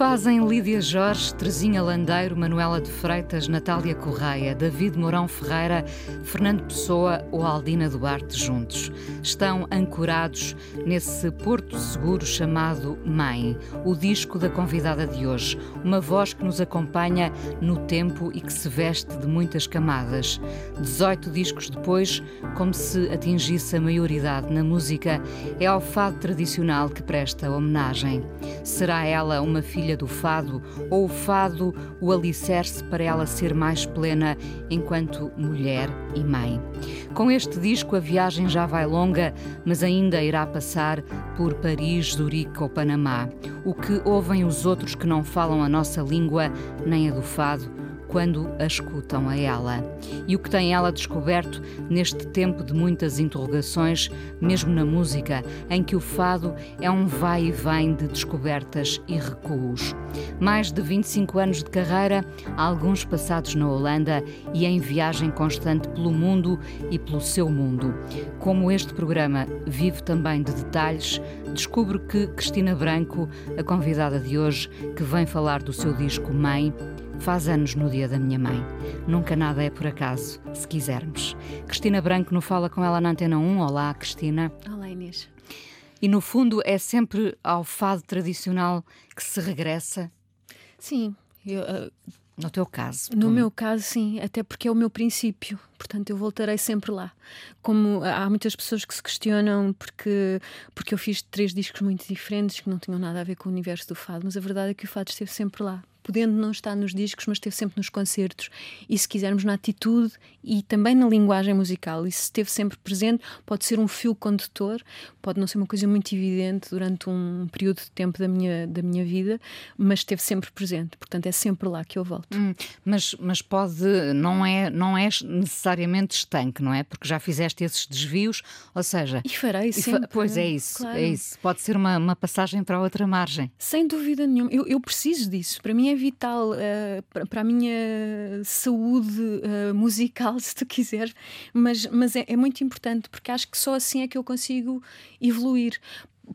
Fazem Lídia Jorge, Terezinha Landeiro, Manuela de Freitas, Natália Correia, David Mourão Ferreira, Fernando Pessoa ou Aldina Duarte juntos? Estão ancorados nesse porto seguro chamado Mãe, o disco da convidada de hoje, uma voz que nos acompanha no tempo e que se veste de muitas camadas. 18 discos depois, como se atingisse a maioridade na música, é ao fado tradicional que presta homenagem. Será ela uma filha do fado, ou o fado o alicerce para ela ser mais plena enquanto mulher e mãe. Com este disco, a viagem já vai longa, mas ainda irá passar por Paris, Zurique ou Panamá. O que ouvem os outros que não falam a nossa língua, nem a do fado, quando a escutam a ela. E o que tem ela descoberto neste tempo de muitas interrogações, mesmo na música, em que o fado é um vai e vem de descobertas e recuos. Mais de 25 anos de carreira, alguns passados na Holanda e em viagem constante pelo mundo e pelo seu mundo. Como este programa vive também de detalhes, descubro que Cristina Branco, a convidada de hoje, que vem falar do seu disco Mãe, Faz anos no dia da minha mãe. Nunca nada é por acaso, se quisermos. Cristina Branco no Fala com ela na Antena 1. Olá, Cristina. Olá, Inês. E no fundo é sempre ao fado tradicional que se regressa? Sim. Eu, uh, no teu caso? No tu... meu caso, sim, até porque é o meu princípio, portanto eu voltarei sempre lá. Como há muitas pessoas que se questionam porque, porque eu fiz três discos muito diferentes que não tinham nada a ver com o universo do fado, mas a verdade é que o fado esteve sempre lá podendo não estar nos discos, mas esteve sempre nos concertos e, se quisermos, na atitude e também na linguagem musical. Isso esteve sempre presente. Pode ser um fio condutor, pode não ser uma coisa muito evidente durante um período de tempo da minha, da minha vida, mas esteve sempre presente. Portanto, é sempre lá que eu volto. Hum, mas, mas pode, não é, não é necessariamente estanque, não é? Porque já fizeste esses desvios, ou seja. E farei sempre. pois é isso, claro. é isso. Pode ser uma, uma passagem para outra margem. Sem dúvida nenhuma. Eu, eu preciso disso. Para mim é vital uh, para, para, a minha saúde uh, musical, se tu quiseres, mas, mas é, é muito importante porque acho que só assim é que eu consigo evoluir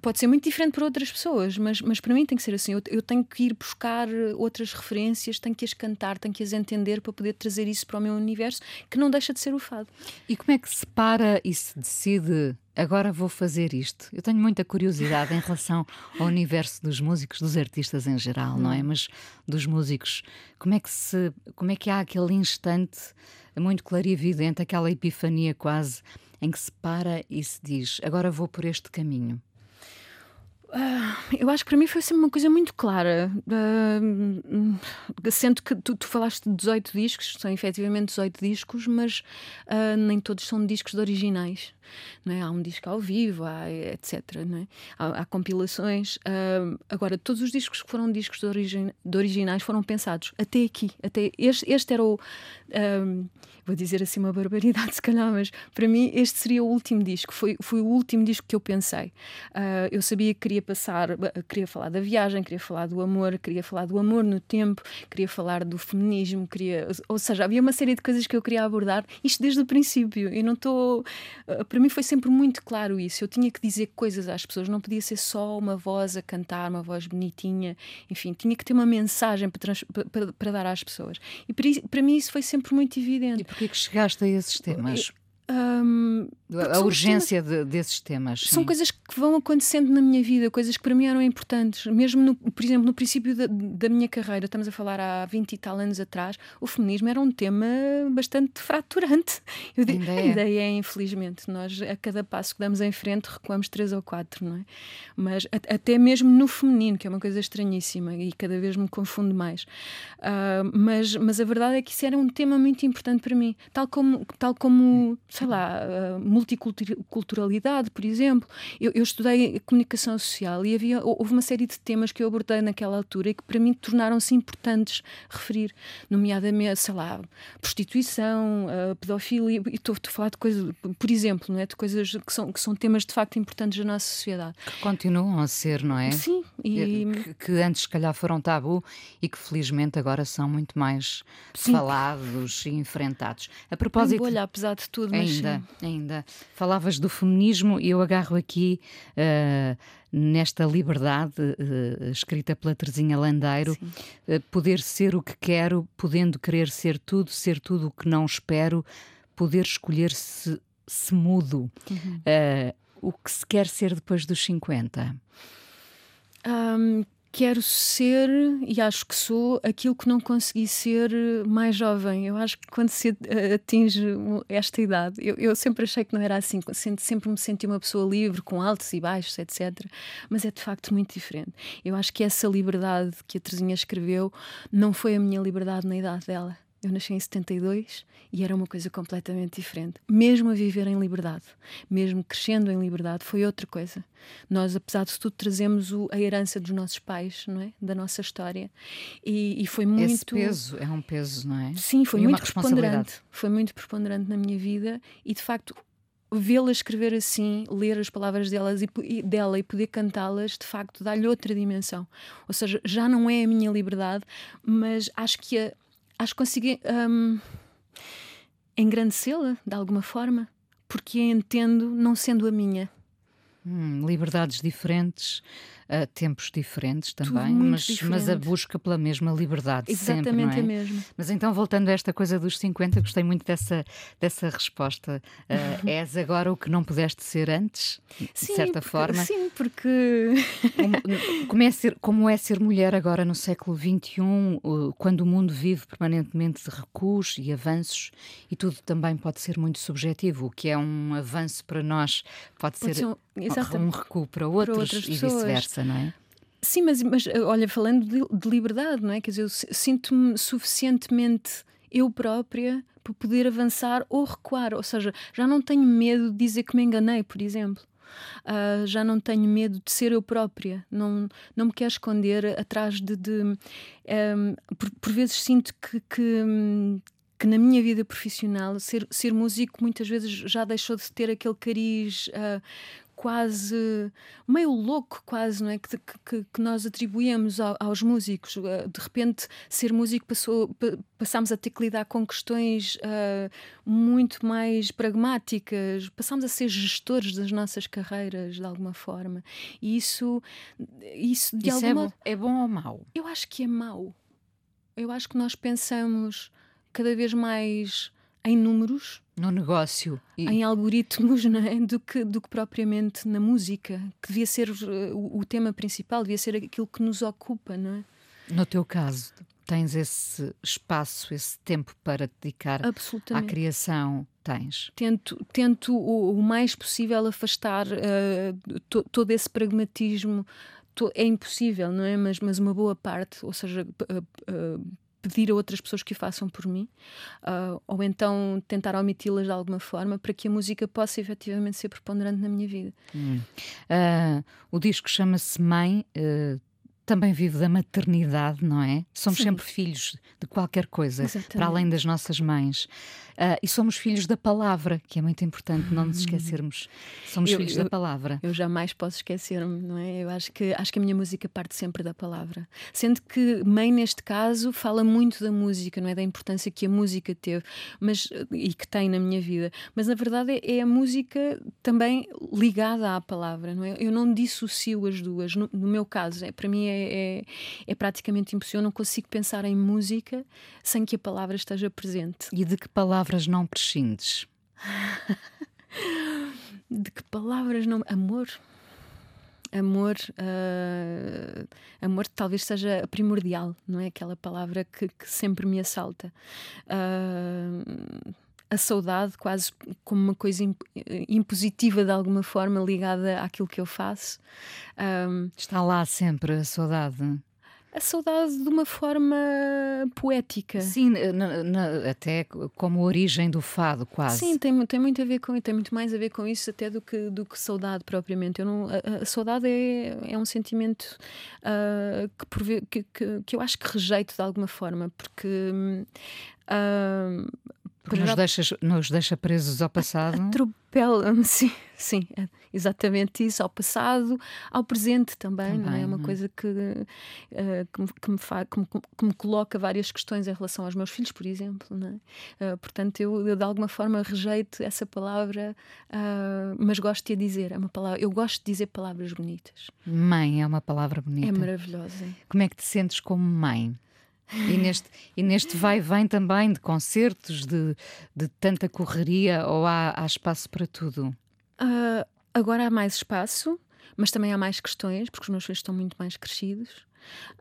pode ser muito diferente para outras pessoas, mas, mas para mim tem que ser assim. Eu, eu, tenho que ir buscar outras referências, tenho que as cantar, tenho que as entender para poder trazer isso para o meu universo, que não deixa de ser o fado. E como é que se para e se decide agora vou fazer isto. Eu tenho muita curiosidade em relação ao universo dos músicos, dos artistas em geral, não é? Hum. Mas dos músicos, como é que se, como é que há aquele instante muito claro e evidente, aquela epifania quase em que se para e se diz: agora vou por este caminho. Uh, eu acho que para mim foi sempre uma coisa muito clara. Uh, sendo que tu, tu, falaste de 18 discos, são efetivamente 18 discos, mas uh, nem todos são discos de originais. É? Há um disco ao vivo, há, etc. É? há, há compilações. agora, todos os discos que foram discos de, origi de, originais foram pensados até aqui. Até este, este era o vou dizer assim uma barbaridade, se calhar, mas para mim este seria o último disco. Foi, foi o último disco que eu pensei. Eu sabia que queria passar, queria falar da viagem, queria falar do amor, queria falar do amor no tempo, queria falar do feminismo, queria, ou seja, havia uma série de coisas que eu queria abordar, isto desde o princípio. E não estou. Uh, para mim foi sempre muito claro isso. Eu tinha que dizer coisas às pessoas, não podia ser só uma voz a cantar, uma voz bonitinha, enfim, tinha que ter uma mensagem para, para, para dar às pessoas. E para, para mim isso foi sempre muito evidente porquê que chegaste a esses temas? Um, a urgência temas, de, desses temas. São sim. coisas que vão acontecendo na minha vida, coisas que para mim eram importantes. Mesmo, no, por exemplo, no princípio da, da, minha carreira, estamos a falar há 20 e tal anos atrás, o feminismo era um tema bastante fraturante. Eu ainda, é. ainda é, infelizmente. Nós, a cada passo que damos em frente, recuamos três ou quatro, não é? Mas a, até mesmo no feminino, que é uma coisa estranhíssima e cada vez me confundo mais. Uh, mas, mas a verdade é que isso era um tema muito importante para mim. Tal como, tal como sei lá, multiculturalidade, por exemplo. Eu, eu, estudei comunicação social e havia, houve uma série de temas que eu abordei naquela altura e que para mim tornaram-se importantes referir, nomeadamente, sei lá, prostituição, pedofilia, e estou a falar de coisas, por exemplo, não é? de coisas que são, que são temas de facto importantes da nossa sociedade. Que continuam a ser, não é? Sim. E... Que, que antes, se calhar, foram tabu e que felizmente agora são muito mais sim. falados e enfrentados. A propósito. Bolha, apesar de tudo, ainda, ainda. Falavas do feminismo e eu agarro aqui. Uh, nesta liberdade uh, escrita pela Terezinha Landeiro, uh, poder ser o que quero, podendo querer ser tudo, ser tudo o que não espero, poder escolher se, se mudo. Uhum. Uh, o que se quer ser depois dos 50? Um, quero ser, e acho que sou, aquilo que não consegui ser mais jovem. Eu acho que quando se atinge esta idade, eu, eu sempre achei que não era assim, sempre me senti uma pessoa livre, com altos e baixos, etc. Mas é de facto muito diferente. Eu acho que essa liberdade que a Terezinha escreveu não foi a minha liberdade na idade dela. Eu nasci em 72 e era uma coisa completamente diferente. Mesmo a viver em liberdade, mesmo crescendo em liberdade, foi outra coisa. Nós, apesar de tudo, trazemos o, a herança dos nossos pais, não é? Da nossa história. E, e foi muito. Esse peso é um peso, não é? Sim, foi e muito preponderante. Foi muito preponderante na minha vida e, de facto, vê-la escrever assim, ler as palavras delas e, e dela e poder cantá-las, de facto, dá-lhe outra dimensão. Ou seja, já não é a minha liberdade, mas acho que a acho que consegui um, engrandecê-la de alguma forma, porque a entendo não sendo a minha. Hum, liberdades diferentes, uh, tempos diferentes também, mas, diferente. mas a busca pela mesma liberdade Exatamente sempre, não é? a mesma. Mas então, voltando a esta coisa dos 50, gostei muito dessa, dessa resposta. Uh, és agora o que não pudeste ser antes, sim, de certa porque, forma? Sim, porque... como, como, é ser, como é ser mulher agora no século XXI, uh, quando o mundo vive permanentemente de recuos e avanços, e tudo também pode ser muito subjetivo, o que é um avanço para nós pode, pode ser, ser um, um, recuo para outros, para e vice-versa não é? Sim, mas, mas olha, falando de, de liberdade, não é? Quer dizer, eu sinto-me suficientemente eu própria para poder avançar ou recuar, ou seja, já não tenho medo de dizer que me enganei, por exemplo. Uh, já não tenho medo de ser eu própria, não, não me quero esconder atrás de. de um, por, por, vezes sinto que, que, que, na minha vida profissional ser, ser músico muitas vezes já deixou de ter aquele cariz uh, quase meio louco, quase, não é? Que, que, que nós atribuímos ao, aos músicos. Eh, de repente, ser músico passou, passámos a ter que lidar com questões uh, muito mais pragmáticas, passámos a ser gestores das nossas carreiras de alguma forma. E isso, isso de isso é alguma é bom, é bom ou mau? Eu acho que é mau. Eu acho que nós pensamos cada vez mais em números. No negócio. E... Em algoritmos, não é? Do que, do que propriamente na música, que devia ser uh, o, o, tema principal, devia ser aquilo que nos ocupa, não é? No teu caso, tens esse espaço, esse tempo para dedicar à criação? Tens? Tento, tento o, o mais possível afastar uh, to, todo esse pragmatismo. é impossível, não é? Mas, mas uma boa parte, ou seja, uh, uh, pedir a outras pessoas que o façam por mim, uh, ou então tentar omiti-las de alguma forma para que a música possa efetivamente ser preponderante na minha vida. Hum. Uh, o disco chama-se Mãe. Uh, também vive da maternidade, não é? Somos Sim. sempre filhos de qualquer coisa, Exatamente. para além das nossas mães. Uh, e somos filhos da palavra, que é muito importante não nos esquecermos. Somos eu, filhos eu, da palavra. Eu jamais posso esquecer-me, não é? Eu acho que, acho que a minha música parte sempre da palavra. Sendo que mãe, neste caso, fala muito da música, não é? Da importância que a música teve mas, e que tem na minha vida. Mas, na verdade, é, é a música também ligada à palavra, não é? Eu não dissocio as duas. No, no meu caso, é, para mim é, é, é praticamente impossível. Eu não consigo pensar em música sem que a palavra esteja presente. E de que palavra palavras não prescindes? De que palavras não. Amor. Amor, uh, amor talvez seja primordial, não é? Aquela palavra que, que sempre me assalta. Uh, a saudade, quase como uma coisa impositiva de alguma forma, ligada àquilo que eu faço. Um, Está lá sempre a saudade. a saudade de uma forma poética. Sim, na, na, até como origem do fado, quase. Sim, tem, tem muito a ver com tem muito mais a ver com isso até do que, do que saudade propriamente. Eu não, a, a saudade é, é um sentimento uh, que, por, que, que, que, eu acho que rejeito de alguma forma, porque. Uh, porque nos, deixas, nos deixa presos ao passado. Atropela-me, sim, sim, é exatamente isso, ao passado, ao presente também, também não é? É uma não. coisa que, uh, que, me, que, me fa, que, me, que, me, coloca várias questões em relação aos meus filhos, por exemplo, não é? Uh, portanto, eu, eu, de alguma forma rejeito essa palavra, uh, mas gosto de a dizer, é uma palavra, eu gosto de dizer palavras bonitas. Mãe é uma palavra bonita. É maravilhosa. Como é que te sentes como mãe? E neste, e neste vai vem também de concertos, de, de tanta correria, ou há, há espaço para tudo? Uh, agora há mais espaço, mas também há mais questões, porque os meus filhos estão muito mais crescidos.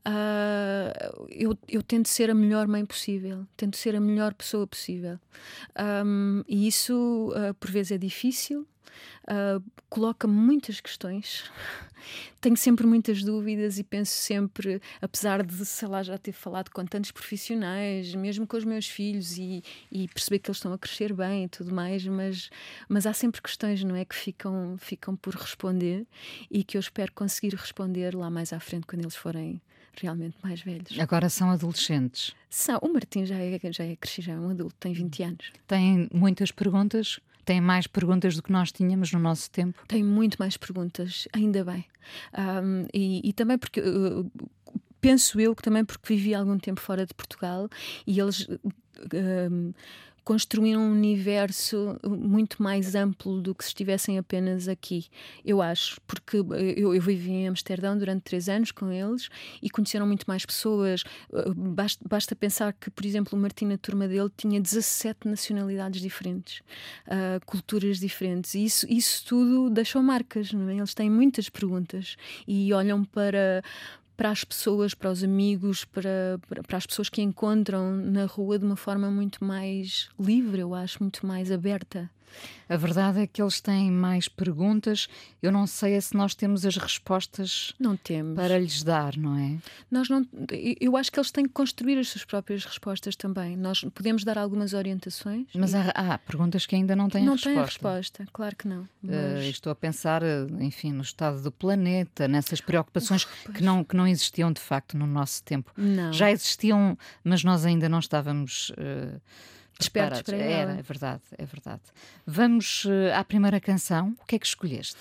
Uh, eu, eu tento ser a melhor mãe possível, tento ser a melhor pessoa possível. Um, e isso, uh, por vezes, é difícil, uh, coloca muitas questões. Tenho sempre muitas dúvidas e penso sempre, apesar de, sei lá, já ter falado com tantos profissionais, mesmo com os meus filhos e, e perceber que eles estão a crescer bem e tudo mais, mas, mas há sempre questões, não é? Que ficam, ficam por responder e que eu espero conseguir responder lá mais à frente quando eles forem realmente mais velhos. Agora são adolescentes? São. O Martim já é, já é crescido, já é um adulto, tem 20 anos. Tem muitas perguntas? Tem mais perguntas do que nós tínhamos no nosso tempo? Tem muito mais perguntas, ainda bem. Um, e, e, também porque. Uh, penso eu que também porque vivi algum tempo fora de Portugal e eles. Uh, construir um universo muito mais amplo do que se estivessem apenas aqui, eu acho, porque eu, eu vivi em Amsterdão durante três anos com eles e conheceram muito mais pessoas. Basta, basta pensar que, por exemplo, o Martim, na turma dele, tinha 17 nacionalidades diferentes, uh, culturas diferentes, e isso, isso tudo deixou marcas, é? Eles têm muitas perguntas e olham para para as pessoas, para os amigos, para, para, as pessoas que encontram na rua de uma forma muito mais livre, eu acho, muito mais aberta. A verdade é que eles têm mais perguntas. Eu não sei é se nós temos as respostas não temos. para lhes dar, não é? Nós não. Eu acho que eles têm que construir as suas próprias respostas também. Nós podemos dar algumas orientações. Mas e... há, há, perguntas que ainda não têm não resposta. Não têm resposta, claro que não. Eh, mas... Uh, estou a pensar, eh, enfim, no estado do planeta, nessas preocupações que, não, que não existiam de facto no nosso tempo. Não. Já existiam, mas nós ainda não estávamos. Uh, despertos para ela. Era, é verdade, é verdade. Vamos uh, à primeira canção. O que é que escolheste?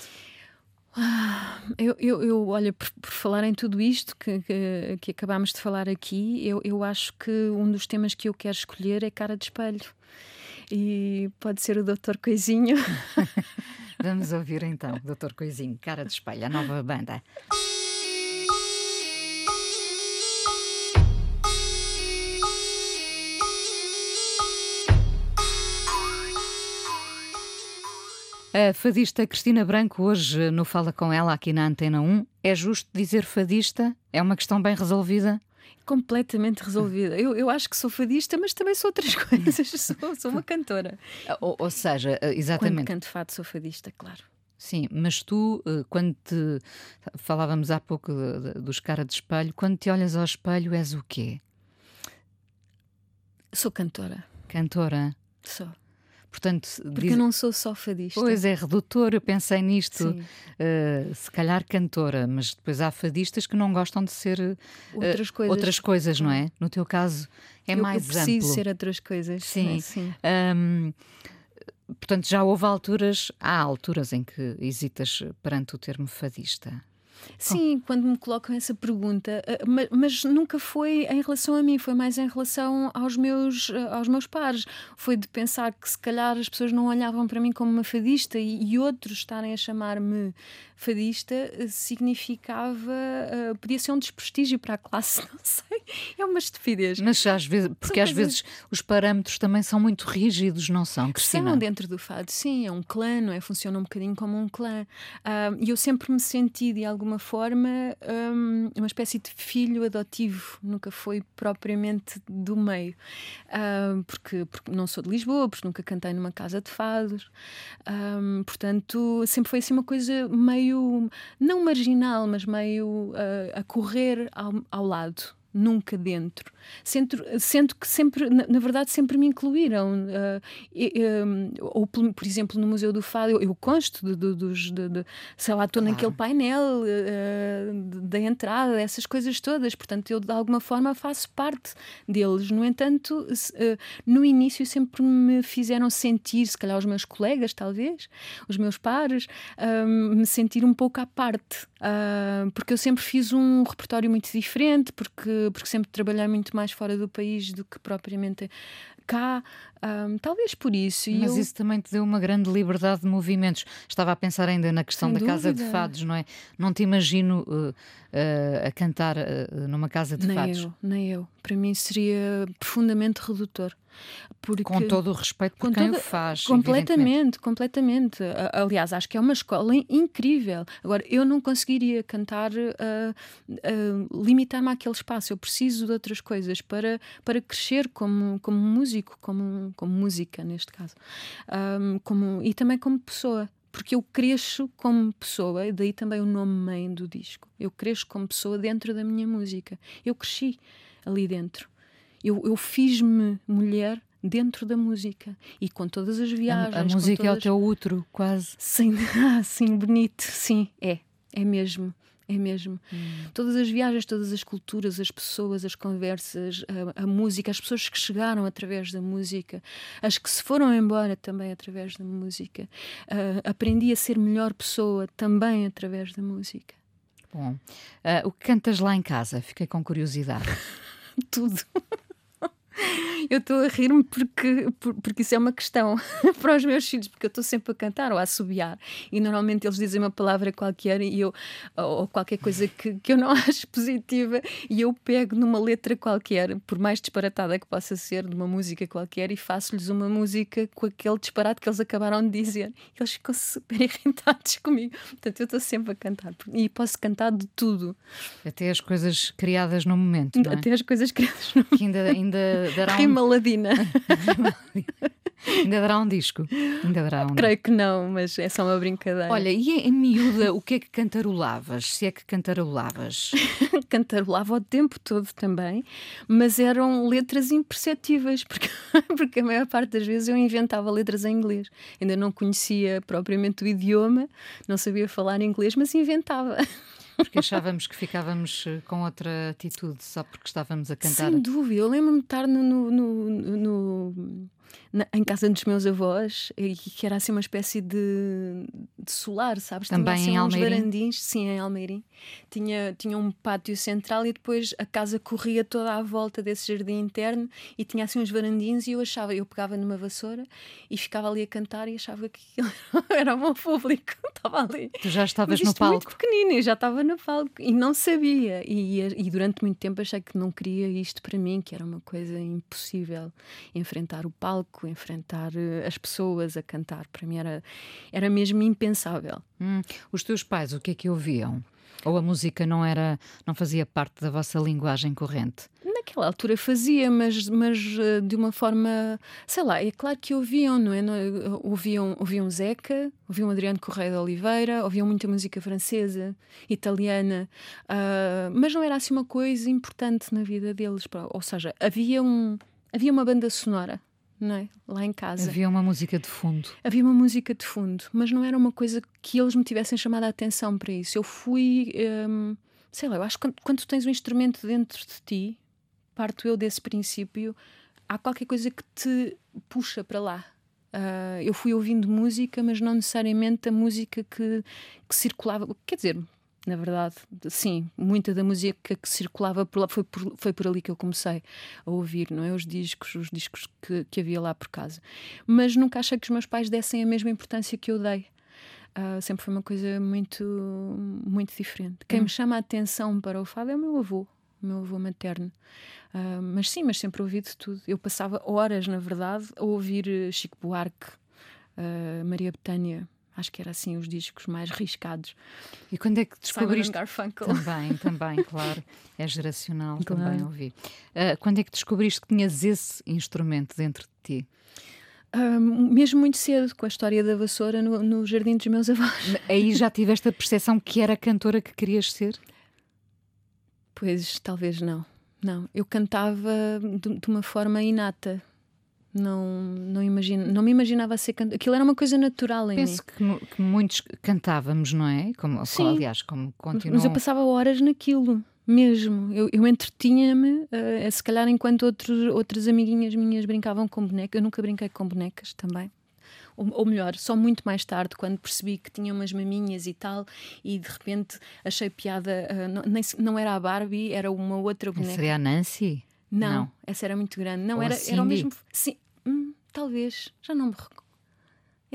Ah, eu, eu, eu, olha, por, por, falar em tudo isto que, que, que acabámos de falar aqui, eu, eu acho que um dos temas que eu quero escolher é Cara de Espelho. E pode ser o Doutor Coisinho. Vamos ouvir então, Doutor Coisinho, Cara de Espelho, a nova banda. A fadista Cristina Branco, hoje no Fala Com Ela, aqui na Antena 1. É justo dizer fadista? É uma questão bem resolvida? Completamente resolvida. Eu, eu acho que sou fadista, mas também sou outras coisas. sou, sou uma cantora. Ou, ou seja, exatamente. Quando canto fado, sou fadista, claro. Sim, mas tu, eh, quando te. Falávamos há pouco dos cara de espelho, quando te olhas ao espelho, és o quê? Sou cantora. Cantora? Sou. Portanto, Porque diz... eu não sou só fadista. Pois é, redutor, eu pensei nisto, uh, se calhar cantora, mas depois há fadistas que não gostam de ser uh, outras coisas, outras coisas não é? No teu caso é eu, mais eu preciso amplo. ser outras coisas. Sim. É, sim. Um, portanto, já houve alturas, há alturas em que hesitas perante o termo fadista. Sim, oh. quando me colocam essa pergunta, eh, mas, nunca foi em relação a mim, foi mais em relação aos meus, eh, aos meus pares. Foi de pensar que se calhar as pessoas não olhavam para mim como uma fadista e, e outros estarem a chamar-me fadista eh, significava, uh, podia ser um desprestígio para a classe, não sei, é uma estupidez. Mas às vezes, porque às vezes os parâmetros também são muito rígidos, não são, Cristina? São dentro do fado, sim, é um clã, não é? Funciona um bocadinho como um clã. E uh, eu sempre me senti de alguma alguma forma, um, uma espécie de filho adotivo, nunca foi propriamente do meio, uh, porque, porque não sou de Lisboa, porque nunca cantei numa casa de fados, um, portanto, sempre foi assim uma coisa meio, não marginal, mas meio uh, a correr ao, ao lado nunca dentro. Sento, sento que sempre, na, na, verdade, sempre me incluíram. Uh, ou, por exemplo, no Museu do Fado, eu, eu consto de, de, de, de, sei lá, estou claro. naquele painel uh, da entrada, essas coisas todas. Portanto, eu de alguma forma faço parte deles. No entanto, uh, no início sempre me fizeram sentir, se calhar os meus colegas, talvez, os meus pares, me sentir um pouco à parte. porque eu sempre fiz um repertório muito diferente, porque porque sempre trabalhei muito mais fora do país do que propriamente cá, um, talvez por isso. Mas eu... isso também te deu uma grande liberdade de movimentos. Estava a pensar ainda na questão Sem da dúvida. casa de fados, não é? Não te imagino uh, uh, a cantar uh, numa casa de nem fados. Eu, nem eu. Para mim seria profundamente redutor. Porque, com todo o respeito por quem toda, o faz. Completamente, completamente. Aliás, acho que é uma escola incrível. Agora, eu não conseguiria cantar, uh, uh, limitar-me àquele espaço. Eu preciso de outras coisas para, para crescer como, como músico, como, como música, neste caso. Um, como, e também como pessoa porque eu cresço como pessoa, e daí também o nome mãe do disco. Eu cresço como pessoa dentro da minha música. Eu cresci ali dentro. Eu, eu fiz-me mulher dentro da música e com todas as viagens. A, a música todas... é o teu útero, quase. Sim, ah, sim, bonito, sim, é, é mesmo. É mesmo. Hum. Todas as viagens, todas as culturas, as pessoas, as conversas, a, a, música, as pessoas que chegaram através da música, as que se foram embora também através da música. Uh, aprendi a ser melhor pessoa também através da música. Bom, uh, o que cantas lá em casa? Fiquei com curiosidade. Tudo. Eu estou a rir-me porque, porque isso é uma questão para os meus filhos, porque eu estou sempre a cantar ou a assobiar e normalmente eles dizem uma palavra qualquer e eu, ou qualquer coisa que, que eu não acho positiva e eu pego numa letra qualquer, por mais disparatada que possa ser, de uma música qualquer e faço-lhes uma música com aquele disparate que eles acabaram de dizer. Eles ficam super irritados comigo. Portanto, eu estou sempre a cantar e posso cantar de tudo. Até as coisas criadas no momento. É? Até as coisas criadas no momento. Que ainda, ainda dará Rima ladina. Ainda dará um disco. Ainda dará um Creio que não, mas é só uma brincadeira. Olha, e em miúda, o que é que cantarolavas? Se é que cantarolavas? Cantarolava o tempo todo também, mas eram letras imperceptíveis, porque, porque a maior parte das vezes eu inventava letras em inglês. Ainda não conhecia propriamente o idioma, não sabia falar inglês, mas inventava. Porque achávamos que ficávamos eh, com outra atitude só porque estávamos a cantar. Sem dúvida. Eu lembro-me de estar no, no, no, no na, em casa dos meus avós, e que era assim uma espécie de, de solar, sabes? Também tinha, assim, em uns Almeirim? varandins, sim, em Almeirim. Tinha, tinha um pátio central e depois a casa corria toda à volta desse jardim interno e tinha assim uns varandins e eu achava, eu pegava numa vassoura e ficava ali a cantar e achava que era o meu público, estava ali. Tu já estavas no palco? muito pequenino, eu já estava no palco e não sabia. E, e durante muito tempo achei que não queria isto para mim, que era uma coisa impossível enfrentar o palco, enfrentar uh, as pessoas a cantar. Para mim era, era mesmo impensável. Hum, os teus pais, o que é que ouviam? Ou a música não era, não fazia parte da vossa linguagem corrente? Naquela altura fazia, mas, mas uh, de uma forma, sei lá, é claro que ouviam, não é? Não, ouviam, ouviam Zeca, ouviam Adriano Correia de Oliveira, ouviam muita música francesa, italiana, uh, mas não era assim uma coisa importante na vida deles. Ou seja, havia, um, havia uma banda sonora não é? Lá em casa. Havia uma música de fundo. Havia uma música de fundo, mas não era uma coisa que eles me tivessem chamado a atenção para isso. Eu fui, hum, sei lá, eu acho que quando, quando tu tens um instrumento dentro de ti, parto eu desse princípio, há qualquer coisa que te puxa para lá. Uh, eu fui ouvindo música, mas não necessariamente a música que, que circulava. Quer dizer, na verdade, sim, muita da música que circulava por lá foi por, foi por ali que eu comecei a ouvir, não é? Os discos, os discos que, que havia lá por casa. Mas nunca achei que os meus pais dessem a mesma importância que eu dei. Uh, sempre foi uma coisa muito, muito diferente. Quem hum. me chama a atenção para o fado é o meu avô, o meu avô materno. Uh, mas sim, mas sempre ouvi de tudo. Eu passava horas, na verdade, a ouvir Chico Buarque, uh, Maria Betânia, Acho que era assim os discos mais riscados. E quando é que descobriste? Simon Garfunkel. Também, também, claro. É geracional, Claro. também ouvi. Ah, quando é que descobriste que tinhas esse instrumento dentro de ti? Ah, mesmo muito cedo, com a história da vassoura no, no jardim dos meus avós. Aí já tiveste a percepção que era a cantora que querias ser? Pois talvez não. Não, eu cantava de, de uma forma inata. Não, não, imagino, não me imaginava ser cantora. Aquilo era uma coisa natural em Penso mim. que, mu- que muitos cantávamos, não é? Como, Sim. aliás, como continuam. Mas eu passava horas naquilo, mesmo. Eu, eu entretinha-me, eh, se calhar enquanto outros, outras amiguinhas minhas brincavam com bonecas. Eu nunca brinquei com bonecas também. Ou, ou melhor, só muito mais tarde, quando percebi que tinha umas maminhas e tal, e de repente achei piada. eh, não, nem não era a Barbie, era uma outra boneca. Seria a Nancy? Não, Não. essa era muito grande. Não, Ou era, era o mesmo. Sim, hum, talvez, já não me recordo.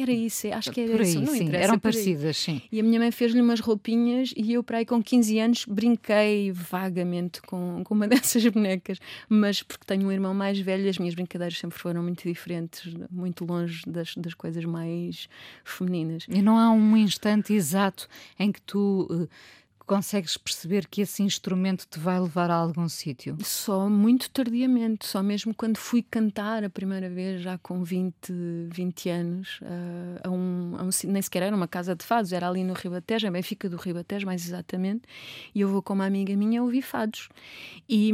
Era isso, acho que era Por aí, isso. Não sim. Eram aí. parecidas, sim. E a minha mãe fez-lhe umas roupinhas e eu, para aí, com 15 anos, brinquei vagamente com, com uma dessas bonecas. Mas porque tenho um irmão mais velho, as minhas brincadeiras sempre foram muito diferentes, muito longe das, das coisas mais femininas. E não há um instante exato em que tu eh, consegues perceber que esse instrumento te vai levar a algum sítio? Só muito tardiamente, só mesmo quando fui cantar a primeira vez, já com 20, 20 anos, ah, a um, a um nem sequer era uma casa de fados, era ali no Ribatejo, a Benfica do Ribatejo, mais exatamente, e eu vou com uma amiga minha ouvir fados. E,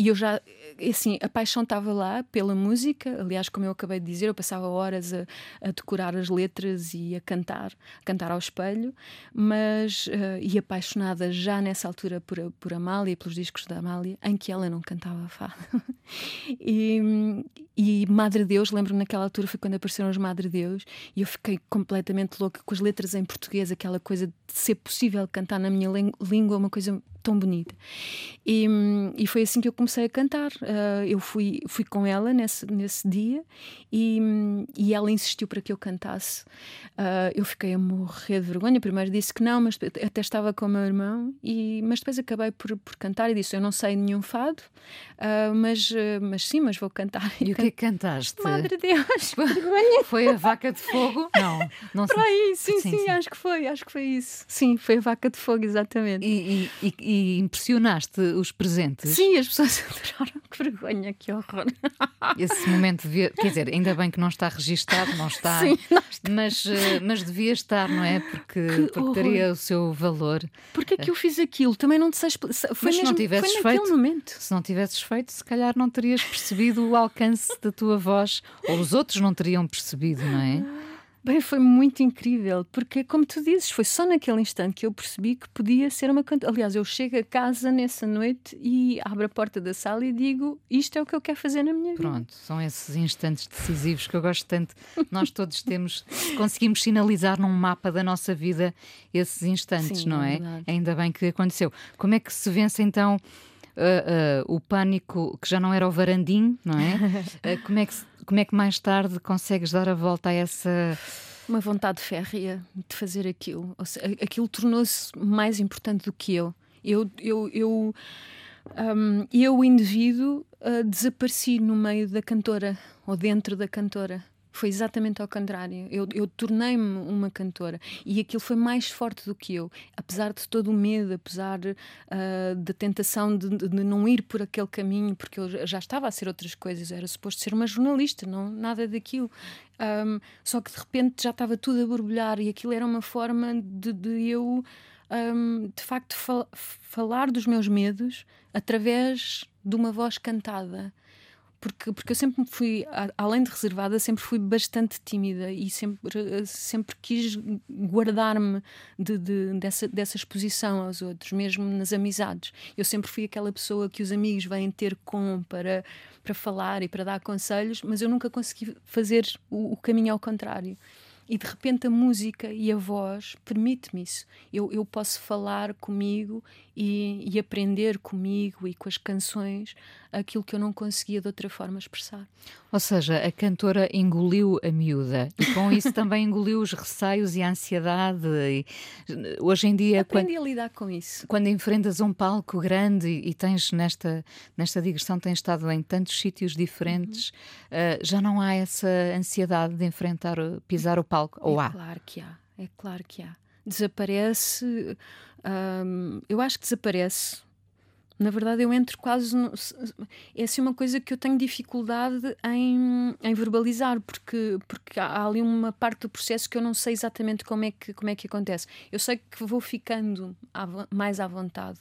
e eu já, assim, a paixão estava lá pela música, aliás, como eu acabei de dizer, eu passava horas a, a decorar as letras e a cantar, a cantar ao espelho, mas, ah, e apaixonada já nessa altura por, por Amália, pelos discos da Amália, em que ela não cantava fado. e, e Madre Deus, lembro-me naquela altura foi quando apareceram os Madre Deus e eu fiquei completamente louca com as letras em português, aquela coisa de ser possível cantar na minha língua, uma coisa tão bonita. E, e foi assim que eu comecei a cantar. Ah, eu fui, fui com ela nesse, nesse dia e, e ela insistiu para que eu cantasse. Ah, eu fiquei a morrer de vergonha. Primeiro disse que não, mas até estava com o meu irmão, e, mas depois acabei por, por cantar e disse: Eu não sei nenhum fado, ah, mas, mas sim, mas vou cantar. E o que é que cantaste? Madre Deus, vergonha. Foi a vaca de fogo? Não, não sei. aí, sim, Sim, sim, sim. acho que foi, acho que foi isso. Sim, foi a vaca de fogo, exatamente. E, e- e- impressionaste os presentes? Sim, as pessoas adoraram. Que vergonha, que horror. Esse momento devia. Quer dizer, ainda bem que não está registado, não está. Sim, Mas, eh, mas devia estar, não é? Porque, Que porque teria o seu valor. Porquê que eu fiz aquilo? Também não te sei expli- Foi Mas se não mesmo, tivesses feito- momento. Se não tivesses feito, se calhar não terias percebido o alcance da tua voz, ou os outros não teriam percebido, não é? Bem, foi muito incrível, porque, como tu dizes, foi só naquele instante que eu percebi que podia ser uma cantora. Aliás, eu chego a casa nessa noite e abro a porta da sala e digo: Isto é o que eu quero fazer na minha vida. Pronto, são esses instantes decisivos que eu gosto tanto. Nós todos temos, conseguimos sinalizar num mapa da nossa vida esses instantes, Sim, não é é? Ainda bem que aconteceu. Como é que se vence então ah, o pânico que já não era o varandim, não é? Ah, como, é que, como é que mais tarde consegues dar a volta a essa. Uma vontade férrea de fazer aquilo. Seja, aquilo tornou-se mais importante do que eu. Eu, eu, eu, hum, eu o indivíduo, ah, desapareci no meio da cantora ou dentro da cantora. Foi exatamente ao contrário. Eu, eu tornei-me uma cantora e aquilo foi mais forte do que eu. Apesar de todo o medo, apesar ah, da tentação de, de- não ir por aquele caminho, porque eu já- estava a ser outras coisas. Eu era suposto ser uma jornalista, não nada daquilo. Ahm, só que de repente já estava tudo a borbulhar e aquilo era uma forma de, de eu, ahm, de facto, fal- falar dos meus medos através de uma voz cantada. Porque, porque eu sempre fui, além de reservada, sempre fui bastante tímida e sempre, eh, sempre quis guardar-me de, de- dessa, dessa exposição aos outros, mesmo nas amizades. Eu sempre fui aquela pessoa que os amigos vêm ter com para, para falar e para dar conselhos, mas eu nunca consegui fazer o, o caminho ao contrário. E de repente a música e a voz permite-me isso. Eu, eu posso falar comigo e, e aprender comigo e com as canções aquilo que eu não conseguia de outra forma expressar. Ou seja, a cantora engoliu a miúda e com isso também engoliu os receios e a ansiedade. E, hoje em dia, quando, Aprendi a lidar com isso. quando enfrentas um palco grande e, tens nesta, nesta digressão, tens estado em tantos sítios diferentes, Uhum. ah, já não há essa ansiedade de enfrentar, pisar o palco. Ou é há? claro que há. é claro que há. Desaparece, hum, eu acho que desaparece. Na verdade, eu entro quase. No, é assim uma coisa que eu tenho dificuldade em, em verbalizar, porque, porque há ali uma parte do processo que eu não sei exatamente como é que, como é que acontece. Eu sei que vou ficando à, mais à vontade,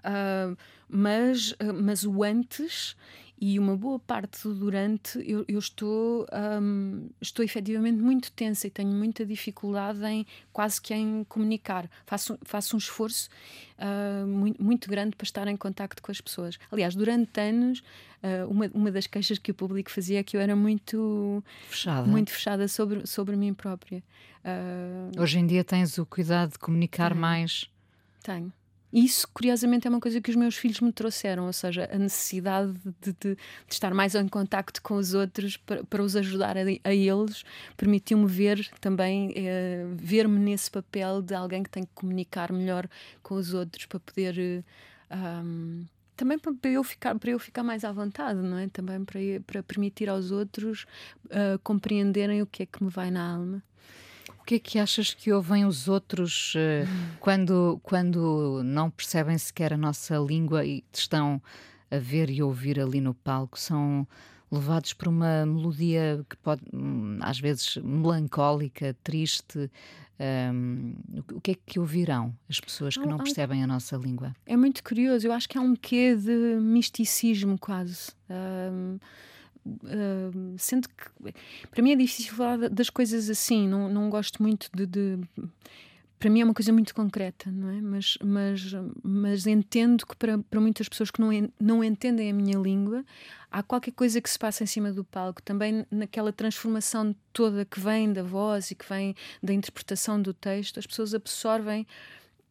uh, mas, uh, mas o antes e uma boa parte do durante eu, eu estou um, estou efetivamente muito tensa e tenho muita dificuldade em quase que em comunicar. Faço, faço um esforço uh, muito, muito grande para estar em contacto com as pessoas. Aliás durante anos uh, uma, uma das queixas que o público fazia é que eu era muito fechada. muito fechada sobre, sobre mim própria. Uh, hoje em dia tens o cuidado de comunicar tenho, mais. Tenho isso, curiosamente, é uma coisa que os meus filhos me trouxeram, ou seja, a necessidade de, de, de estar mais em contacto com os outros para, para os ajudar a, a eles, permitiu-me ver também, eh, ver-me nesse papel de alguém que tem que comunicar melhor com os outros para poder. Eh, um, também para eu ficar para eu ficar mais à vontade não é também para para permitir aos outros uh, compreenderem o que é que me vai na alma que é que achas que ouvem os outros uh, quando, quando não percebem sequer a nossa língua e estão a ver e ouvir ali no palco? São levados por uma melodia que pode, hum, às vezes, melancólica, triste. Um, o que é que ouvirão as pessoas que não percebem a nossa língua? É muito curioso, eu acho que há um quê de misticismo quase. Um, Sendo que para mim é difícil falar das coisas assim, não, não gosto muito de, de, Para mim é uma coisa muito concreta, não é? Mas, mas, mas entendo que para, para muitas pessoas que não, não entendem a minha língua, há qualquer coisa que se passa em cima do palco, também naquela transformação toda que vem da voz e que vem da interpretação do texto, as pessoas absorvem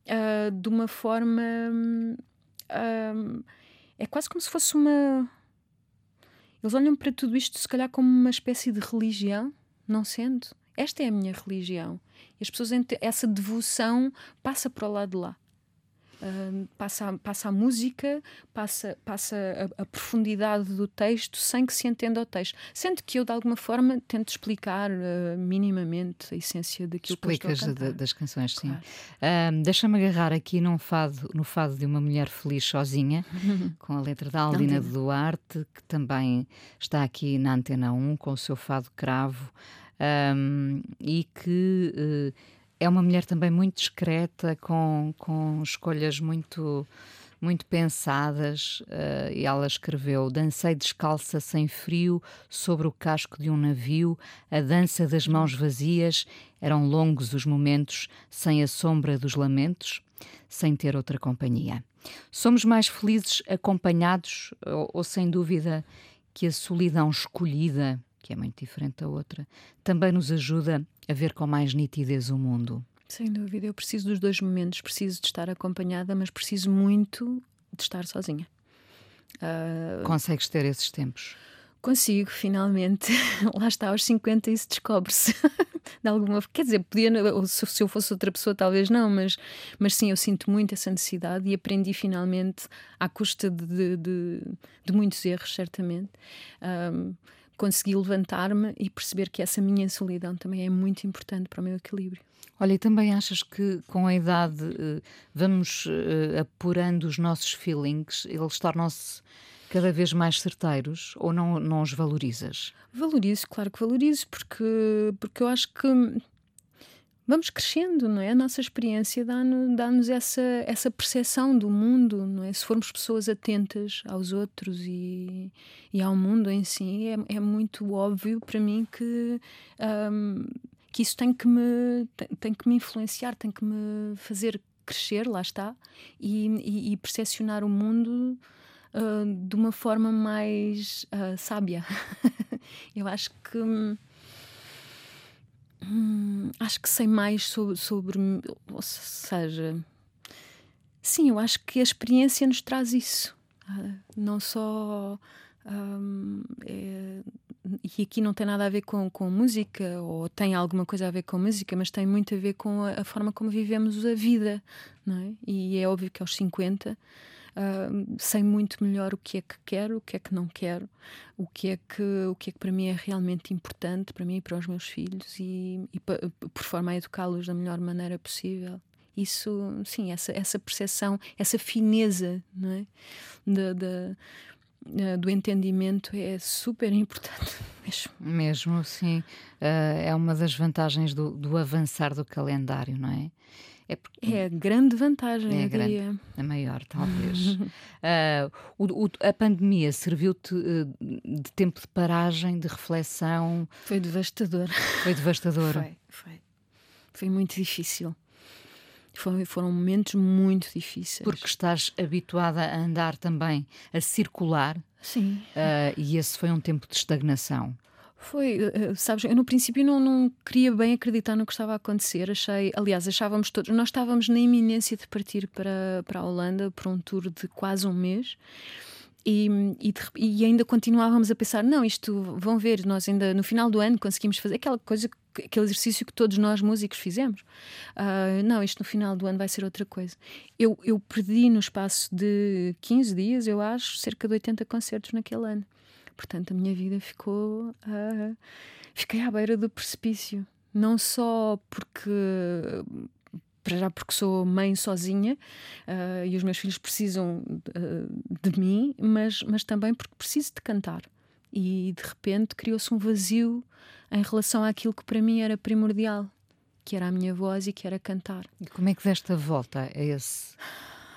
uh, de uma forma. Uh, é quase como se fosse uma eles olham para tudo isto, se calhar, como uma espécie de religião, não sendo. Esta é a minha religião. E as pessoas, essa devoção passa para o lado de lá. Uh, passa, a, passa a música, passa, passa a, a, profundidade do texto sem que se entenda o texto. Sendo que eu, de alguma forma, tento explicar uh, minimamente a essência daquilo Explicas que eu estou a de, das canções, sim. Claro. Uh, Deixa-me agarrar aqui num fado, no fado de uma mulher feliz sozinha, com a letra da Aldina de Duarte, que também está aqui na Antena 1, com o seu fado cravo, um, e que é uma mulher também muito discreta, com, com escolhas muito muito pensadas, uh, e ela escreveu: Dancei descalça sem frio sobre o casco de um navio, a dança das mãos vazias, eram longos os momentos, sem a sombra dos lamentos, sem ter outra companhia. Somos mais felizes acompanhados, ou, ou sem dúvida que a solidão escolhida que é muito diferente da outra, também nos ajuda a ver com mais nitidez o mundo. Sem dúvida, eu preciso dos dois momentos. Preciso de estar acompanhada, mas preciso muito de estar sozinha. Uh... Consegues ter esses tempos? Consigo, finalmente. Lá está, aos 50 isso descobre-se. de alguma Quer dizer, podia, se eu fosse outra pessoa, talvez não, mas, mas sim, eu sinto muito essa necessidade e aprendi finalmente, à custa de, de, de, de muitos erros, certamente. Um, consegui levantar-me e perceber que essa minha solidão também é muito importante para o meu equilíbrio. Olha, e também achas que com a idade eh, vamos eh, apurando os nossos feelings, eles tornam-se cada vez mais certeiros ou não, não os valorizas? Valorizo, claro que valorizo, porque, porque eu acho que vamos crescendo, não é? A nossa experiência dá-nos dá essa, essa percepção do mundo, não é? Se formos pessoas atentas aos outros e, e ao mundo em si, é, é muito óbvio para mim que, um, que isso tem que, me, tem, tem, que me influenciar, tem que me fazer crescer, lá está, e, e, e percepcionar o mundo uh, de uma forma mais uh, sábia. Eu acho que Hum, acho que sei mais sobre, sobre. Ou seja. Sim, eu acho que a experiência nos traz isso. Uh, não só. Um, é, e aqui não tem nada a ver com, com música, ou tem alguma coisa a ver com música, mas tem muito a ver com a, a forma como vivemos a vida, não é? E é óbvio que aos 50 sei muito melhor o que é que quero, o que é que não quero, o que é que, o que, é que para mim é realmente importante, para mim e para os meus filhos, e, e por forma a educá-los da melhor maneira possível isso, sim, essa, essa percepção, essa fineza não é? de, uh, do entendimento é super importante mesmo. Mesmo, sim. Uh, é uma das vantagens do, do, avançar do calendário, não é? É, porque... é a grande vantagem, é a, grande, a maior, talvez. uh, o, o, a pandemia serviu-te de tempo de paragem, de reflexão? Foi devastador. Foi devastador. foi, foi. Foi muito difícil. Foi, foram momentos muito difíceis. Porque estás habituada a andar também, a circular. Sim. Uh, e esse foi um tempo de estagnação. Foi, uh, sabes, eu no princípio não, não queria bem acreditar no que estava a acontecer. Achei, aliás, achávamos todos, nós estávamos na iminência de partir para, para a Holanda por um tour de quase um mês. E, e, e, ainda continuávamos a pensar: não, isto vão ver, nós ainda no final do ano conseguimos fazer aquela coisa, aquele exercício que todos nós músicos fizemos. Uh, não, isto no final do ano vai ser outra coisa. Eu, eu perdi no espaço de 15 dias, eu acho, cerca de 80 concertos naquele ano. Portanto, a minha vida ficou. Uh, fiquei à beira do precipício. Não só porque para já porque sou mãe sozinha uh, e os meus filhos precisam de, de mim, mas, mas também porque preciso de cantar. E de repente criou-se um vazio em relação àquilo que para mim era primordial, que era a minha voz e que era cantar. E como é que deste a volta a esse,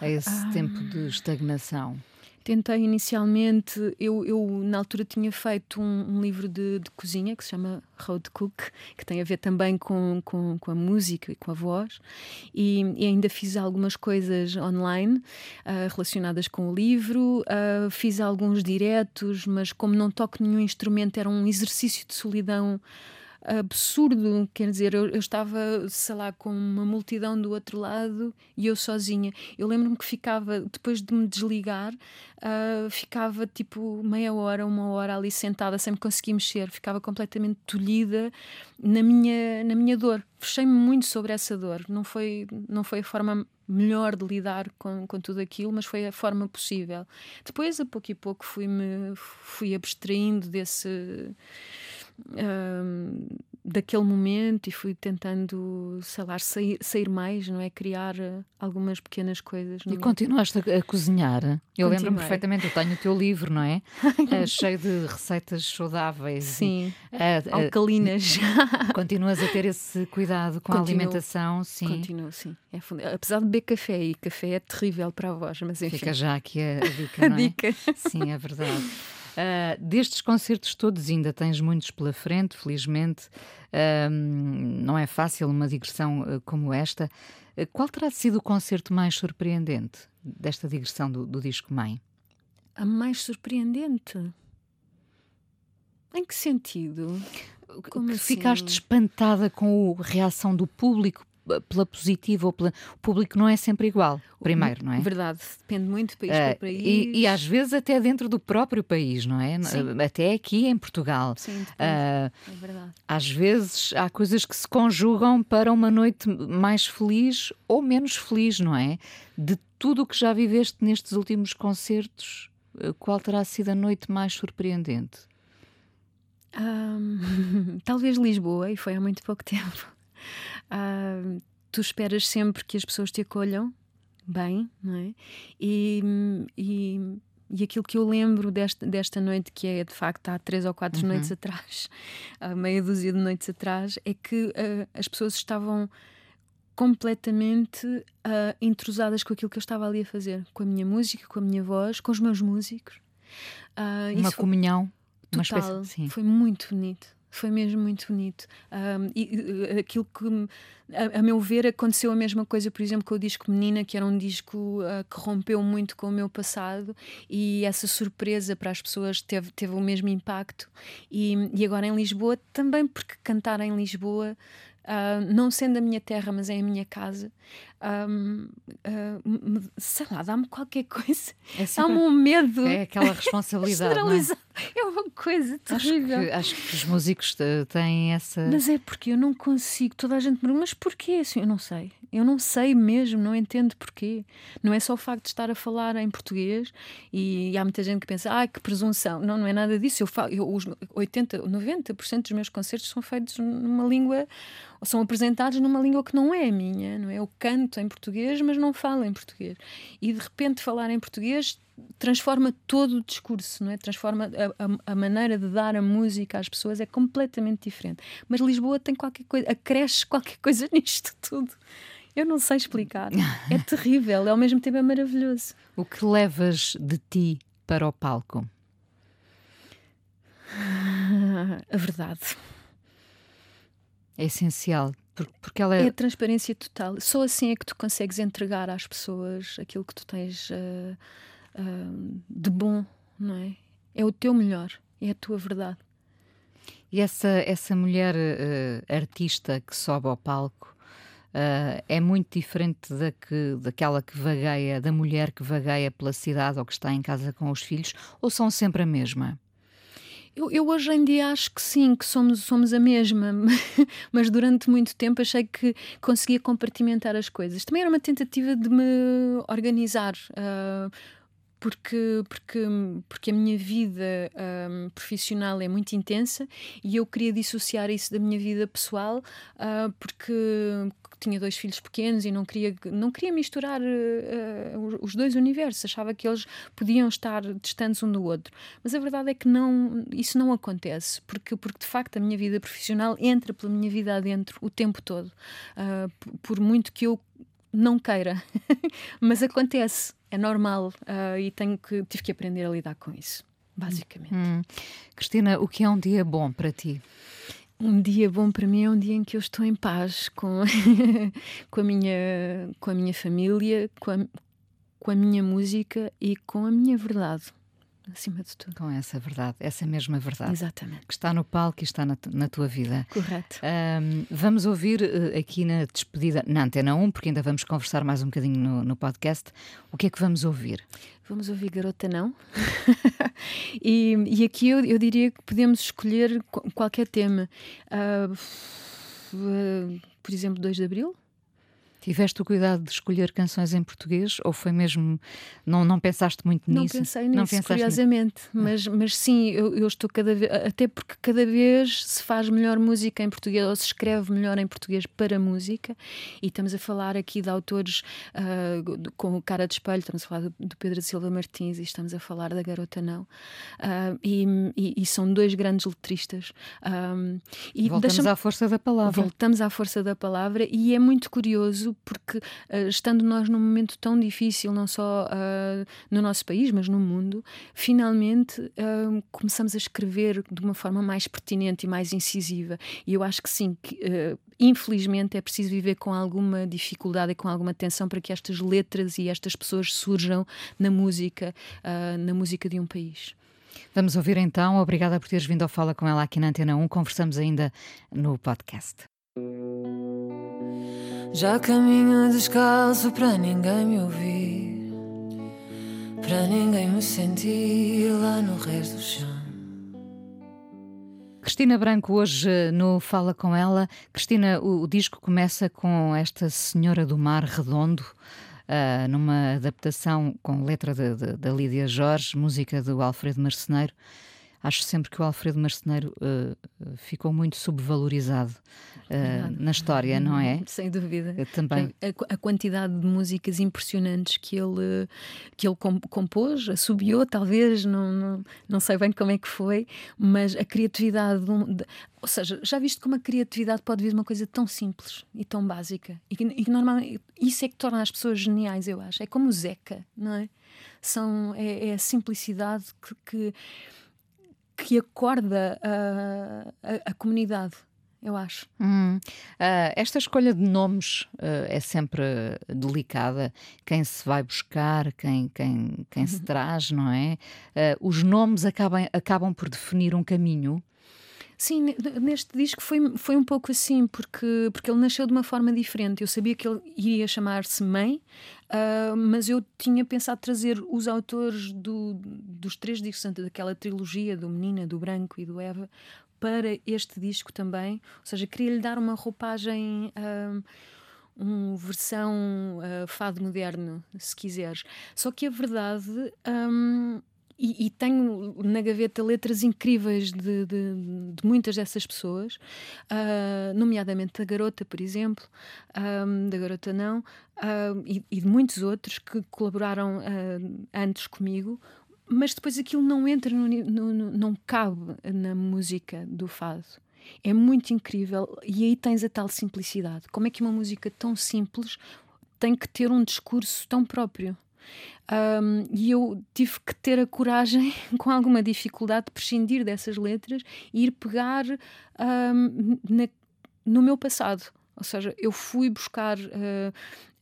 a esse ah. tempo de estagnação? Tentei inicialmente, eu, eu na altura tinha feito um, um livro de, de, cozinha que se chama Road Cook, que tem a ver também com, com, com a música e com a voz, e, e ainda fiz algumas coisas online uh, relacionadas com o livro, uh, fiz alguns diretos, mas como não toco nenhum instrumento, era um exercício de solidão absurdo. Quer dizer, eu, eu, estava, sei lá, com uma multidão do outro lado e eu sozinha. Eu lembro-me que ficava, depois de me desligar, uh, ficava tipo meia hora, uma hora ali sentada, sem me conseguir mexer. Ficava completamente tolhida na minha, na minha dor. Fechei-me muito sobre essa dor. Não foi, não foi a forma melhor de lidar com, com tudo aquilo, mas foi a forma possível. Depois, a pouco e pouco, fui-me fui abstraindo desse daquele momento e fui tentando, sei lá, sair, sair mais, não é? Criar uh, algumas pequenas coisas. E continuaste a, a cozinhar? Eu lembro-me perfeitamente, eu tenho o teu livro, não é? uh, cheio de receitas saudáveis. Sim, uh, alcalinas. continuas a ter esse cuidado com Continuo. a alimentação, sim. Continuo, sim. É fund... Apesar de beber café, e café é terrível para a voz, mas enfim. Fica já aqui a, a dica, não é? a dica. Sim, é verdade. Uh, destes concertos todos, ainda tens muitos pela frente, felizmente. Uh, não é fácil uma digressão uh, como esta. qual terá sido o concerto mais surpreendente desta digressão do, do disco Mãe? A mais surpreendente? Em que sentido? Como que assim? ficaste espantada com a reação do público pela positiva ou pela. O público não é sempre igual, primeiro, não é? Verdade, depende muito do país uh, para país. E, e, às vezes até dentro do próprio país, não é? Sim. Até aqui em Portugal. Sim, uh, é verdade. Às vezes há coisas que se conjugam para uma noite mais feliz ou menos feliz, não é? De tudo o que já viveste nestes últimos concertos, eh, qual terá sido a noite mais surpreendente? Um, talvez Lisboa, e foi há muito pouco tempo. Tu esperas sempre que as pessoas te acolham bem, não é? E, e, e aquilo que eu lembro desta, desta noite, que é de facto há três ou quatro uhum. noites atrás, há meia dúzia de noites atrás, é que uh, as pessoas estavam completamente uh, intrusadas com aquilo que eu estava ali a fazer, com a minha música, com a minha voz, com os meus músicos. Uh, uma comunhão. Total, uma espécie, sim. foi muito bonito. Foi mesmo muito bonito. Um, e aquilo que, a, a, meu ver, aconteceu a mesma coisa, por exemplo, com o disco Menina, que era um disco uh, que rompeu muito com o meu passado, e essa surpresa para as pessoas teve, teve o mesmo impacto. E, e agora em Lisboa também, porque cantar em Lisboa Uh, não sendo a minha terra, mas é a minha casa, uh, sei lá, dá-me qualquer coisa. É dá-me um medo. É aquela responsabilidade. É? é? uma coisa terrível. Acho que, acho que, os músicos têm essa. Mas é porque eu não consigo. Toda a gente me pergunta, mas porquê assim? Eu não sei. Eu não sei mesmo, não entendo porquê. Não é só o facto de estar a falar em português e, e há muita gente que pensa, ah, que presunção. Não, não é nada disso. Eu falo, eu, os 80, 90% dos meus concertos são feitos numa língua, são apresentados numa língua que não é a minha, não é? Eu canto em português, mas não falo em português. E de repente falar em português transforma todo o discurso, não é? Transforma a, a, a, maneira de dar a música às pessoas é completamente diferente. Mas Lisboa tem qualquer coisa, acresce qualquer coisa nisto tudo. Eu não sei explicar. É terrível, ao mesmo tempo é maravilhoso. O que levas de ti para o palco? A verdade. É essencial, porque ela é... é a transparência total. Só assim é que tu consegues entregar às pessoas aquilo que tu tens. Uh uh, de bom, não é? É o teu melhor, é a tua verdade. E essa, essa mulher uh, artista que sobe ao palco uh, é muito diferente da que, daquela que vagueia, da mulher que vagueia pela cidade ou que está em casa com os filhos, ou são sempre a mesma? Eu, eu, hoje em dia acho que sim, que somos, somos a mesma, mas durante muito tempo achei que conseguia compartimentar as coisas. Também era uma tentativa de me organizar. Uh, porque, porque, porque a minha vida um, profissional é muito intensa e eu queria dissociar isso da minha vida pessoal uh, porque tinha dois filhos pequenos e não queria, não queria misturar uh, os dois universos, achava que eles podiam estar distantes um do outro. Mas a verdade é que não, isso não acontece, porque, porque de facto a minha vida profissional entra pela minha vida adentro o tempo todo, uh, por muito que eu não queira, mas acontece é normal uh, e tenho que, tive que aprender a lidar com isso, basicamente. Hum. Cristina, o que é um dia bom para ti? Um dia bom para mim é um dia em que eu estou em paz com, com, a, minha, com a minha família, com a, com a minha música e com a minha verdade acima de tudo. Com essa verdade, essa mesma verdade. Exatamente. Que está no palco e está na, na tua vida. Correto. Um, vamos ouvir uh, aqui na despedida, na Antena 1, porque ainda vamos conversar mais um bocadinho no, no podcast. O que é que vamos ouvir? Vamos ouvir Garota Não. e, e aqui eu, eu diria que podemos escolher qualquer tema. Uh, uh, por exemplo, 2 de Abril. Tiveste o cuidado de escolher canções em português ou foi mesmo. Não, não pensaste muito não nisso? Pensei nisso, não pensaste curiosamente. Nisso? Mas, mas sim, eu, eu, estou cada vez. Até porque cada vez se faz melhor música em português ou se escreve melhor em português para música. E estamos a falar aqui de autores uh, com cara de espelho, estamos a falar do, do, Pedro Silva Martins e estamos a falar da Garota Não. Uh, e, e, e, são dois grandes letristas. Um, e voltamos à força da palavra. Voltamos à força da palavra e é muito curioso porque uh, estando nós num momento tão difícil, não só uh, no nosso país, mas no mundo, finalmente uh, começamos a escrever de uma forma mais pertinente e mais incisiva. E eu acho que sim, que, infelizmente é preciso viver com alguma dificuldade e com alguma tensão para que estas letras e estas pessoas surjam na música, na música de um país. Vamos ouvir então. Obrigada por teres vindo ao Fala com ela aqui na Antena 1. Conversamos ainda no podcast. Já caminho descalço para ninguém me ouvir, para ninguém me sentir lá no resto do chão. Cristina Branco, hoje no Fala com ela. Cristina, o, o disco começa com esta Senhora do Mar Redondo, uh, numa adaptação com letra da Lídia Jorge, música do Alfredo Marceneiro. Acho sempre que o Alfredo Marceneiro uh, ficou muito subvalorizado uh, na história, não é? Sem dúvida. Eu também. A, a, quantidade de músicas impressionantes que ele, que ele compôs, assobiou, talvez, não, não, não sei bem como é que foi, mas a criatividade. De, ou seja, já viste como a criatividade pode vir de uma coisa tão simples e tão básica e que, e que normalmente isso é que torna as pessoas geniais, eu acho. É como o Zeca, não é? São, é, é a simplicidade que, que que acorda a, a, a comunidade eu acho. Hum. Uh, esta escolha de nomes uh, é sempre delicada. Quem se vai buscar, quem, quem, quem se uhum. traz, não é? Uh, os nomes acabam, acabam por definir um caminho. Sim, neste disco foi, foi um pouco assim, porque, porque ele nasceu de uma forma diferente. Eu sabia que ele iria chamar-se Mãe, Uh, mas eu tinha pensado trazer os autores do, dos três discos, daquela trilogia do Menina, do Branco e do Eva, para este disco também. Ou seja, queria lhe dar uma roupagem. Uh, um versão uh, fado moderno, se quiseres. Só que a verdade. Um, e, e, tenho na gaveta letras incríveis de, de, de muitas dessas pessoas, uh, nomeadamente da Garota, por exemplo, da Garota Não, uh, e, e, de muitos outros que colaboraram uh, antes comigo, mas depois aquilo não entra, no, no, no, não cabe na música do fado. É muito incrível e aí tens a tal simplicidade. Como é que uma música tão simples tem que ter um discurso tão próprio? Um, e eu tive que ter a coragem, com alguma dificuldade, de prescindir dessas letras e ir pegar um, na, no meu passado. Ou seja, eu fui buscar uh,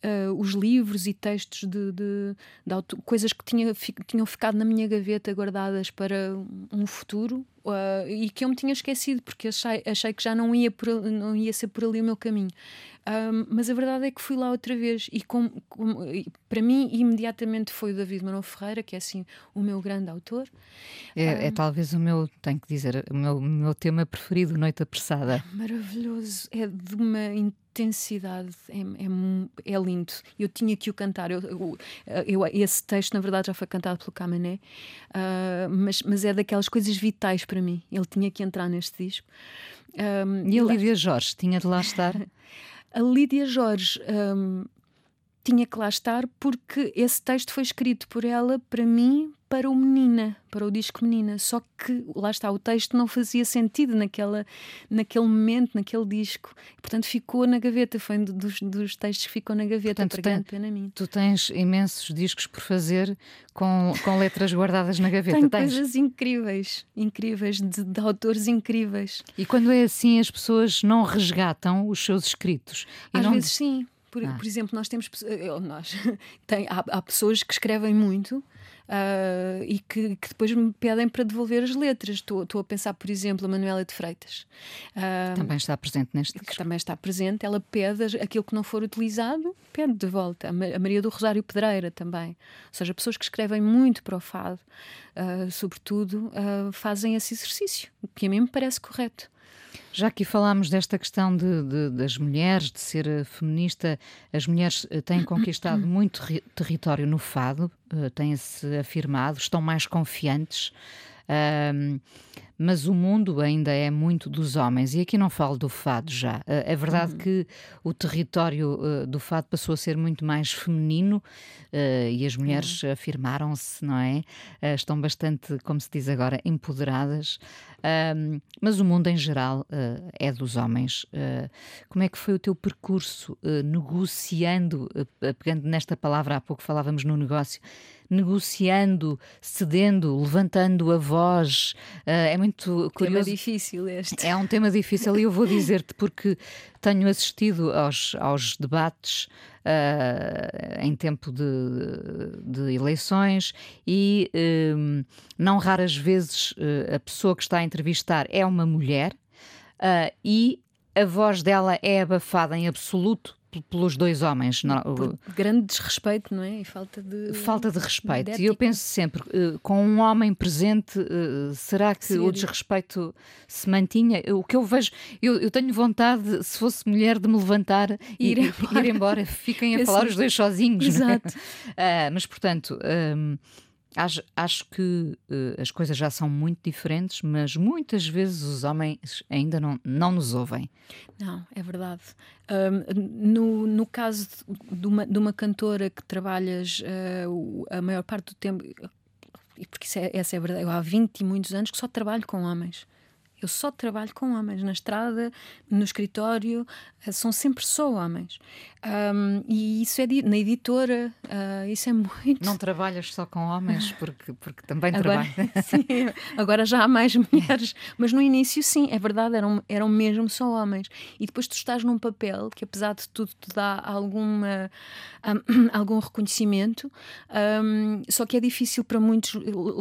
uh, os livros e textos de, de, de coisas que tinha, tinham ficado na minha gaveta guardadas para um futuro uh, e que eu me tinha esquecido porque achei, achei que já não ia, por, não ia ser por ali o meu caminho. Um, mas a verdade é que fui lá outra vez e com, com, para mim imediatamente foi o David Marão Ferreira, que é assim o meu grande autor. É, um, é talvez o meu, tenho que dizer, o meu, meu tema preferido, Noite Apressada. Maravilhoso, é de uma intensidade, é, é, é lindo. Eu tinha que o cantar. Eu, eu, eu, esse texto, na verdade, já foi cantado pelo Camané, uh, mas, mas é daquelas coisas vitais para mim. Ele tinha que entrar neste disco. Um, e a Lídia Jorge tinha de lá estar? a Lídia Jorge um, tinha que lá estar porque esse texto foi escrito por ela para mim, para o Menina, para o disco Menina. Só que lá está, o texto não fazia sentido naquela, naquele momento, naquele disco. Portanto, ficou na gaveta. Foi um dos, dos textos que ficou na gaveta, Portanto, grande pena minha. Tu tens imensos discos por fazer com, com letras guardadas na gaveta. Tenho tens? coisas incríveis, incríveis, de, de, autores incríveis. E quando é assim, as pessoas não resgatam os seus escritos? Às não... vezes sim. Por, ah. por, exemplo, nós temos nós, tem, há, há, pessoas que escrevem muito uh, e que, que, depois me pedem para devolver as letras. Estou, estou a pensar, por exemplo, a Manuela de Freitas. Uh, também está presente neste que também está presente. Ela pede aquilo que não for utilizado, pede de volta. A Maria do Rosário Pedreira também. Ou seja, pessoas que escrevem muito para o fado, uh, sobretudo, fazem esse exercício, o que a mim me parece correto. Já aqui falámos desta questão de, de, das mulheres, de ser eh, feminista, as mulheres eh, têm conquistado muito território no fado, uh, têm-se afirmado, estão mais confiantes. Um, mas o mundo ainda é muito dos homens, e aqui não falo do fado já. É verdade uhum. que o território uh, do fado passou a ser muito mais feminino uh, e as mulheres uhum. afirmaram-se, não é? Uh, estão bastante, como se diz agora, empoderadas, mas o mundo em geral é dos homens. como é que foi o teu percurso negociando, pegando nesta palavra, há pouco falávamos no negócio, negociando, cedendo, levantando a voz. Uh, é muito curioso. Tema difícil este. É um tema difícil e eu vou dizer-te porque tenho assistido aos, aos debates uh, em tempo de, de eleições e um, não raras vezes uh, a pessoa que está a entrevistar é uma mulher e a voz dela é abafada em absoluto pelos dois homens. Por grande desrespeito, não é? E falta de. Falta de respeito. De e eu penso sempre, uh, com um homem presente, uh, será que Sim, o desrespeito se mantinha? O que eu vejo, eu, eu, tenho vontade, se fosse mulher, de me levantar e ir, embora. Ir embora. Fiquem a falar os dois sozinhos. Exato. É? Mas, portanto. Um, Acho, acho que uh, as coisas já são muito diferentes, mas muitas vezes os homens ainda não, não nos ouvem. Não, é verdade. Um, no, no caso de uma, de uma cantora que trabalhas uh, a maior parte do tempo, porque é, essa é a verdade, eu há 20 e muitos anos que só trabalho com homens. Eu só trabalho com homens na estrada, no escritório, eh, são sempre só homens. Um, e isso é na editora, uh, isso é muito. Não trabalhas só com homens, porque, porque também agora, trabalho. Sim, agora já há mais mulheres, mas no início, sim, é verdade, eram, eram mesmo só homens. E depois tu estás num papel que, apesar de tudo, te dá alguma, um, algum reconhecimento, um, só que é difícil para muitos.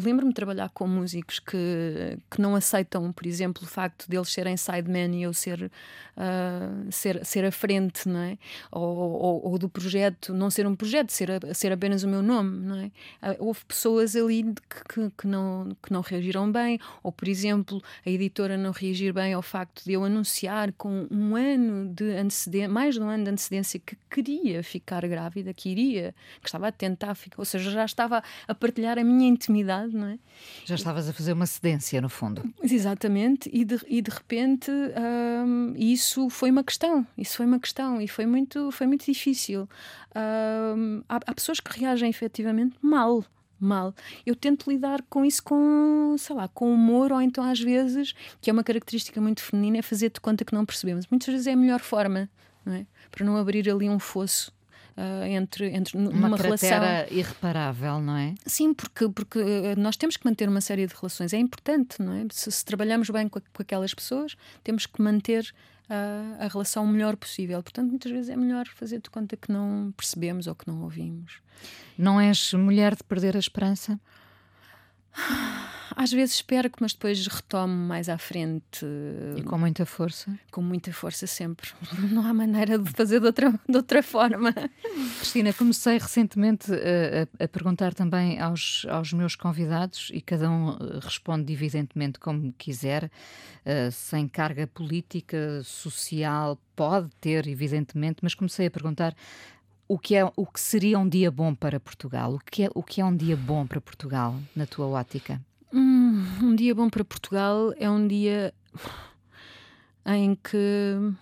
Lembro-me de trabalhar com músicos que, que não aceitam, por exemplo, exemplo, o facto deles serem sidemen e eu ser, uh, ser, ser a frente, não é? Ou, ou, ou, do projeto não ser um projeto, ser, a, ser apenas o meu nome, não é? Uh, houve pessoas ali que, que, que, não, que não reagiram bem, ou, por exemplo, a editora não reagir bem ao facto de eu anunciar com um ano de antecedência, mais de um ano de antecedência, que queria ficar grávida, que iria, que estava a tentar ficar, ou seja, já estava a partilhar a minha intimidade, não é? Já estavas a fazer uma cedência, no fundo. Exatamente, e de, e de repente um, isso foi uma questão, isso foi uma questão e foi muito, foi muito difícil. Um, há, há pessoas que reagem efetivamente mal, mal. Eu tento lidar com isso com, sei lá, com humor ou então às vezes, que é uma característica muito feminina, é fazer-te conta que não percebemos. Muitas vezes é a melhor forma, não é? Para não abrir ali um fosso uh, entre, entre uma numa relação irreparável, não é? Sim, porque, porque ah, nós temos que manter uma série de relações. É importante, não é? Se, se trabalhamos bem com, com, aquelas pessoas, temos que manter uh, a relação o melhor possível. Portanto, muitas vezes é melhor fazer de conta que não percebemos ou que não ouvimos. Não és mulher de perder a esperança? Às vezes espero que, mas depois retomo mais à frente. E com muita força? Com muita força sempre. Não há maneira de fazer de outra, de outra forma. Cristina, comecei recentemente a, a perguntar também aos, aos meus convidados e cada um eh, responde evidentemente como quiser, uh, sem carga política, social, pode ter, evidentemente, mas comecei a perguntar o que, é, o que seria um dia bom para Portugal? O que, é, o que é um dia bom para Portugal, na tua ótica? Um dia bom para Portugal é um dia em que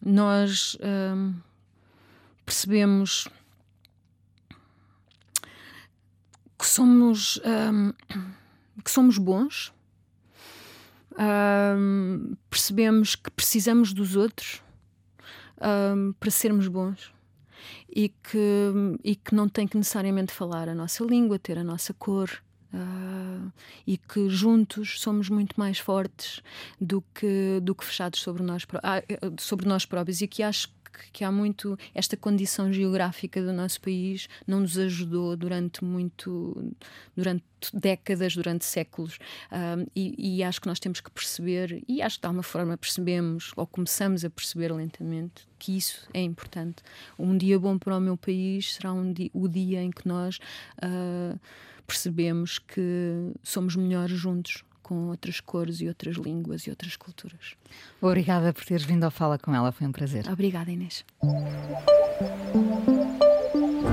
nós hum, percebemos que somos, hum, que somos bons, hum, percebemos que precisamos dos outros para sermos bons e que, e que não tem que necessariamente falar a nossa língua, ter a nossa cor. Uh, e que juntos somos muito mais fortes do que, do que fechados sobre nós, ah, sobre nós próprios e que acho que há muito esta condição geográfica do nosso país não nos ajudou durante muito durante décadas, durante séculos um, e, e, acho que nós temos que perceber e acho que de alguma forma percebemos ou começamos a perceber lentamente que isso é importante. Um dia bom para o meu país será um dia, o dia em que nós uh, percebemos que somos melhores juntos com outras cores e outras línguas e outras culturas. Obrigada por teres vindo ao Fala com ela, foi um prazer. Obrigada, Inês.